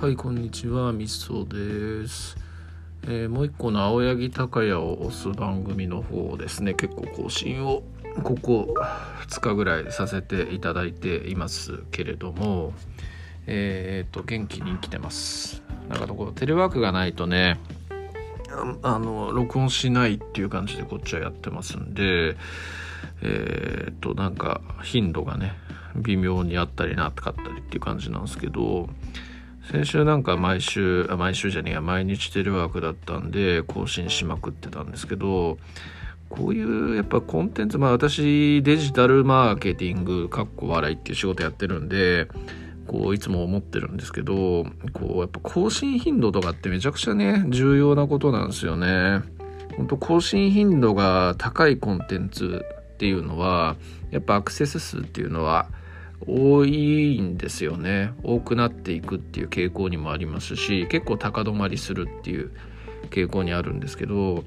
はいこんにちはみそです、えー、もう一個の青柳高也を推す番組の方ですね。結構更新をここ2日ぐらいさせていただいていますけれども。えー、っと元気に生きてます。なんかこうテレワークがないとねあの録音しないっていう感じでこっちはやってますんでえー、っとなんか頻度がね微妙にあったりなかったりっていう感じなんですけど先週なんか毎週あ毎週じゃねえや毎日テレワークだったんで更新しまくってたんですけどこういうやっぱコンテンツまあ私デジタルマーケティングかっこ笑いっていう仕事やってるんでこういつも思ってるんですけどこうやっぱ更新頻度とかってめちゃくちゃね重要なことなんですよね。本当更新頻度が高いコンテンツっていうのはやっぱアクセス数っていうのは多いんですよね多くなっていくっていう傾向にもありますし結構高止まりするっていう傾向にあるんですけど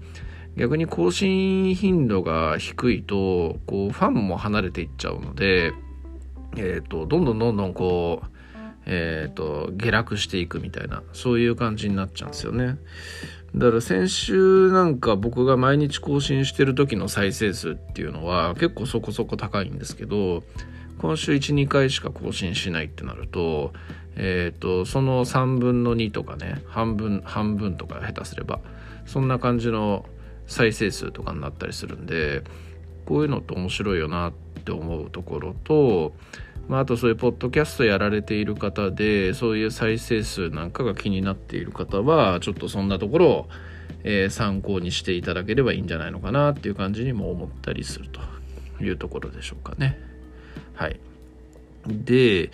逆に更新頻度が低いとこうファンも離れていっちゃうので、えーと、どんどんどんどんこう、えーと下落していくみたいなそういう感じになっちゃうんですよね。だから先週なんか僕が毎日更新してる時の再生数っていうのは結構そこそこ高いんですけど今週12回しか更新しないってなると,、えーと、その3分の2とかね半分半分とか下手すればそんな感じの再生数とかになったりするんでこういうのって面白いよなって思うところとまあ、あとそういうポッドキャストやられている方でそういう再生数なんかが気になっている方はちょっとそんなところを、えー、参考にしていただければいいんじゃないのかなっていう感じにも思ったりするというところでしょうかね。はい。で、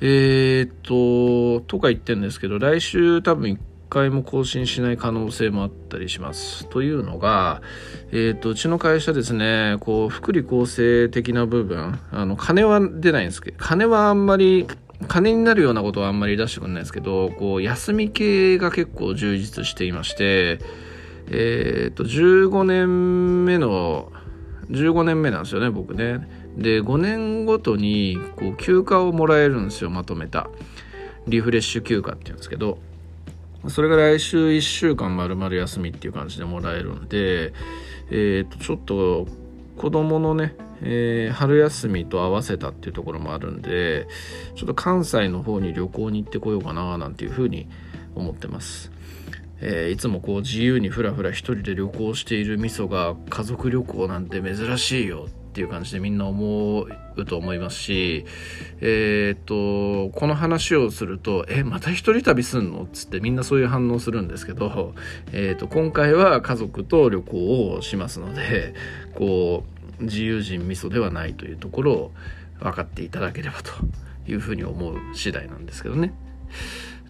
えー、っと、とか言ってるんですけど、来週多分1回も更新しない可能性もあったりします。というのが、えっ、と、うちの会社ですね、こう、福利厚生的な部分、あの、金は出ないんですけど、金はあんまり、金になるようなことはあんまり出してくれないですけど、こう、休み系が結構充実していまして、えっ、と、15年目の、15年目なんですよね、僕ね。で、5年ごとに、こう、休暇をもらえるんですよ、まとめた。リフレッシュ休暇っていうんですけど。それが来週1週間丸々休みっていう感じでもらえるんで、えー、とちょっと子供のね、えー、春休みと合わせたっていうところもあるんでちょっと関西の方に旅行に行ってこようかななんていうふうに思ってます。えー、いつもこう自由にふらふら一人で旅行している味噌が家族旅行なんて珍しいよっていう感じでみんな思うと思いますし、えー、っと、この話をすると、え、また一人旅すんの？つってみんなそういう反応するんですけど、えー、っと、今回は家族と旅行をしますので、こう、自由人味噌ではないというところを分かっていただければというふうに思う次第なんですけどね。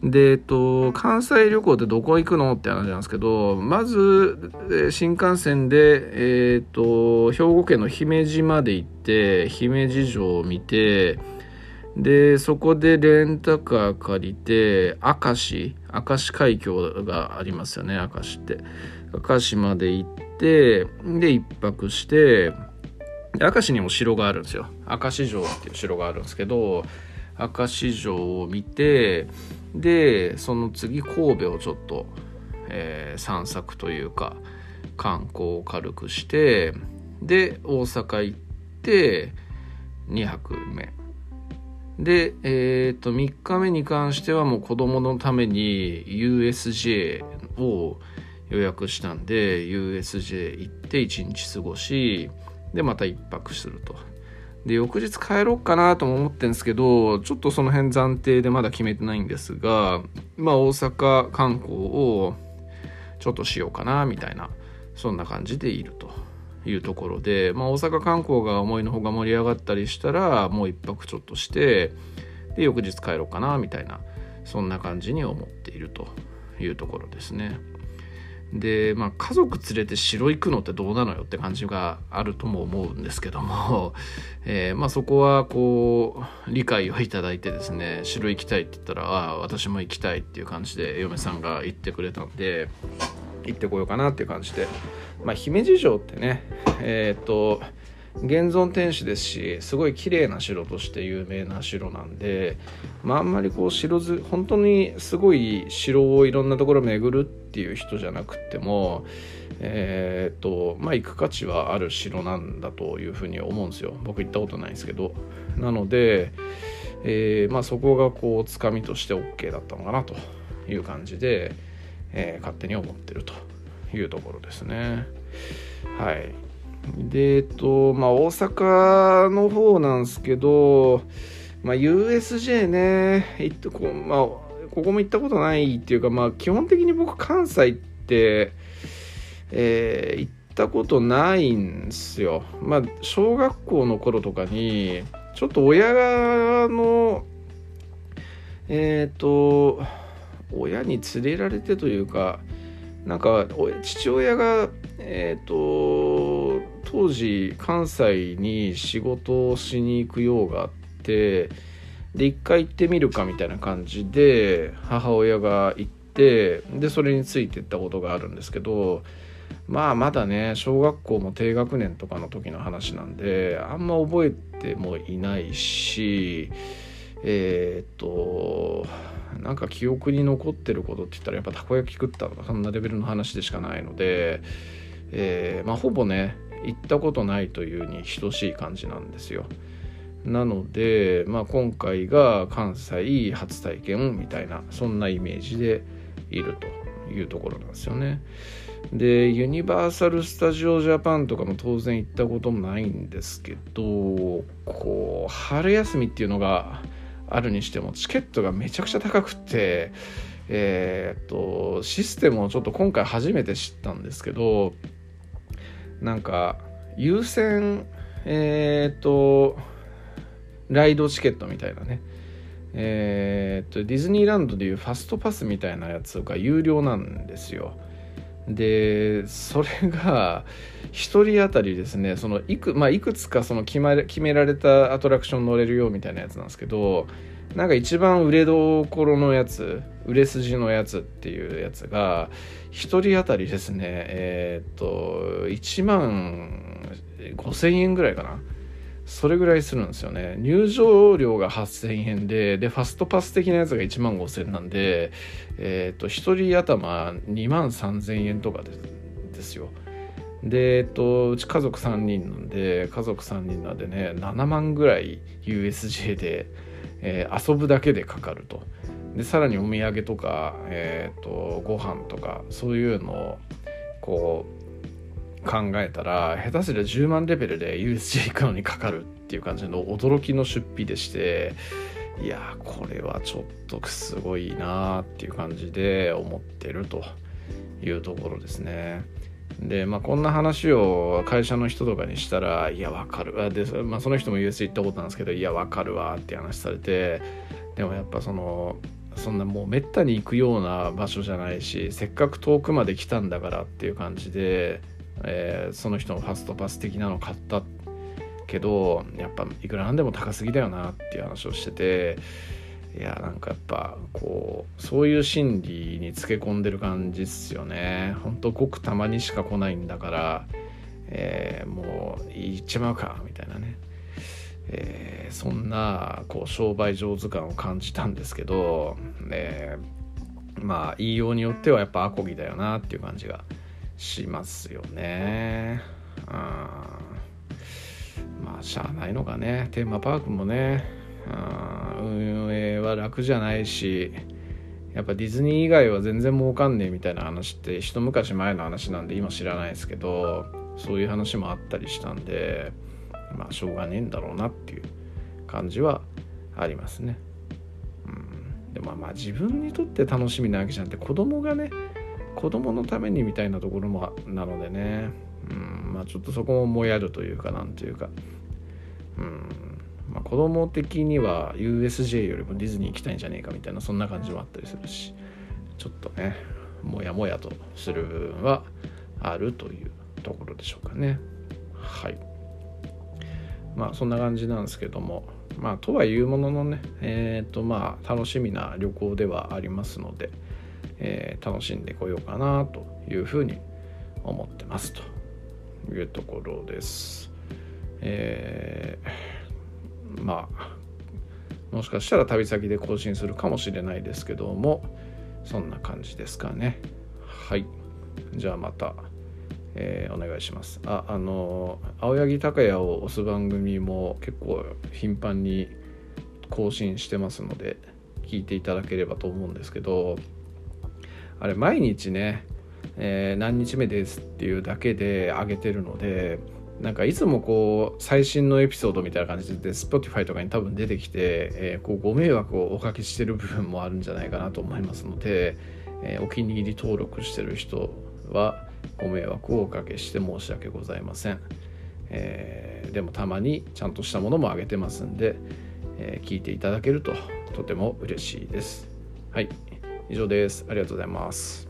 で、えっと、関西旅行ってどこ行くのって話なんですけど、まず、新幹線で、えっと、兵庫県の姫路まで行って、姫路城を見て、で、そこでレンタカー借りて、明石、明石海峡がありますよね、明石って。明石まで行って、で、一泊して、明石にも城があるんですよ。明石城っていう城があるんですけど、明石城を見て、でその次神戸をちょっと、えー、散策というか観光を軽くしてで大阪行って2泊目。で、えー、と3日目に関してはもう子供のために USJ を予約したんで USJ 行って1日過ごしでまた1泊すると。で、翌日帰ろうかなとも思ってんですけど、ちょっとその辺暫定でまだ決めてないんですが、まあ大阪観光をちょっとしようかな、みたいな、そんな感じでいるというところで、まあ大阪観光が思いのほか盛り上がったりしたら、もう一泊ちょっとして、で、翌日帰ろうかな、みたいな、そんな感じに思っているというところですね。で、まあ、家族連れて城行くのってどうなのよって感じがあるとも思うんですけども、えー、まあ、そこはこう理解をいただいてですね城行きたいって言ったらああ私も行きたいっていう感じで嫁さんが行ってくれたんで行ってこようかなっていう感じで、まあ、姫路城ってねえっ、と現存天守ですしすごい綺麗な城として有名な城なんで、まあ、あんまりこう城ず本当にすごい城をいろんなところ巡るっていう人じゃなくてもえー、っとまあ行く価値はある城なんだというふうに思うんですよ。僕行ったことないんですけど。なので、えー、まあ、そこがこうつかみとして OK だったのかなという感じで、えー、勝手に思ってるというところですね。はい。でえっとまあ大阪の方なんですけどまあ USJ ね行ってこ,、まあ、ここも行ったことないっていうかまあ基本的に僕関西ってえー、行ったことないんですよ。まあ小学校の頃とかにちょっと親のえっ、ー、と親に連れられてというかなんか父親がえっ、ー、と当時関西に仕事をしに行くようがあってで一回行ってみるかみたいな感じで母親が行ってでそれについて行ったことがあるんですけどまあまだね小学校も低学年とかの時の話なんであんま覚えてもいないしえー、っとなんか記憶に残ってることって言ったらやっぱたこ焼き食ったとかそんなレベルの話でしかないので、えー、まあほぼね行ったことないというに等しい感じなんですよ。なので、まあ、今回が関西初体験みたいなそんなイメージでいるというところなんですよね。でユニバーサル・スタジオ・ジャパンとかも当然行ったこともないんですけどこう春休みっていうのがあるにしてもチケットがめちゃくちゃ高くてえー、っとシステムをちょっと今回初めて知ったんですけどなんか優先えー、とライドチケットみたいなねえー、っとディズニーランドでいうファストパスみたいなやつが有料なんですよ。でそれが1人当たりですねそのいく,、まあ、いくつかその決ま決められたアトラクション乗れるよみたいなやつなんですけどなんか一番売れどころのやつ売れ筋のやつっていうやつが1人当たりですねえー、っと1万5000円ぐらいかな。それぐらいするんですよね。入場料が8000円ででファストパス的なやつが1万5000円なんでえっ、と1人頭2万3000円とかですよ。で、えっと、うち家族3人なんで家族3人なんでね7万ぐらい USJ で、えー、遊ぶだけでかかるとでさらにお土産とか、えーと、ご飯とかそういうのをこう考えたら下手すりゃ10万レベルで USJ 行くのにかかるっていう感じの驚きの出費でしていやこれはちょっとすごいなっていう感じで思ってるというところですね。でまあこんな話を会社の人とかにしたら「いやわかるわ」で、まあ、その人も US 行ったことなんですけど「いやわかるわ」って話されてでもやっぱそのそんなもうめったに行くような場所じゃないしせっかく遠くまで来たんだからっていう感じでえー、その人のファストパス的なの買ったけどやっぱいくらなんでも高すぎだよなっていう話をしてていやなんかやっぱこうそういう心理につけ込んでる感じっすよね。ほんとごくたまにしか来ないんだから、えー、もう行っちまうかみたいなね、えー、そんなこう商売上手感を感じたんですけど、えー、まあ言いようによってはやっぱアコギだよなっていう感じがしますよね。うん、まあしゃあないのかね。テーマパークもね、運営は楽じゃないしやっぱディズニー以外は全然儲かんねえみたいな話って一昔前の話なんで今知らないですけどそういう話もあったりしたんでまあしょうがねえんだろうなっていう感じはありますね。うん、でもまあ自分にとって楽しみなわけじゃなくて子供がね子供のためにみたいなところもなのでね、うんまあ、ちょっとそこももやるというかなんというか、うんまあ、子供的には USJ よりもディズニー行きたいんじゃねえかみたいなそんな感じもあったりするしちょっとねもやもやとする部分はあるというところでしょうかねはいまあそんな感じなんですけどもまあとはいうもののねえっ、ー、とまあ楽しみな旅行ではありますのでえー、楽しんでこようかなというふうに思ってますというところです。えー、まあもしかしたら旅先で更新するかもしれないですけどもそんな感じですかね。はい。じゃあまた、えー、お願いします。ああの青柳高也を推す番組も結構頻繁に更新してますので聞いていただければと思うんですけどあれ毎日ね、えー、何日目ですっていうだけで上げてるのでなんかいつもこう最新のエピソードみたいな感じで Spotify とかに多分出てきて、えー、こうご迷惑をおかけしてる部分もあるんじゃないかなと思いますので、えー、お気に入り登録してる人はご迷惑をおかけして申し訳ございません、えー、でもたまにちゃんとしたものも上げてますんで、え聞いていただけるととても嬉しいです。はい。以上です。ありがとうございます。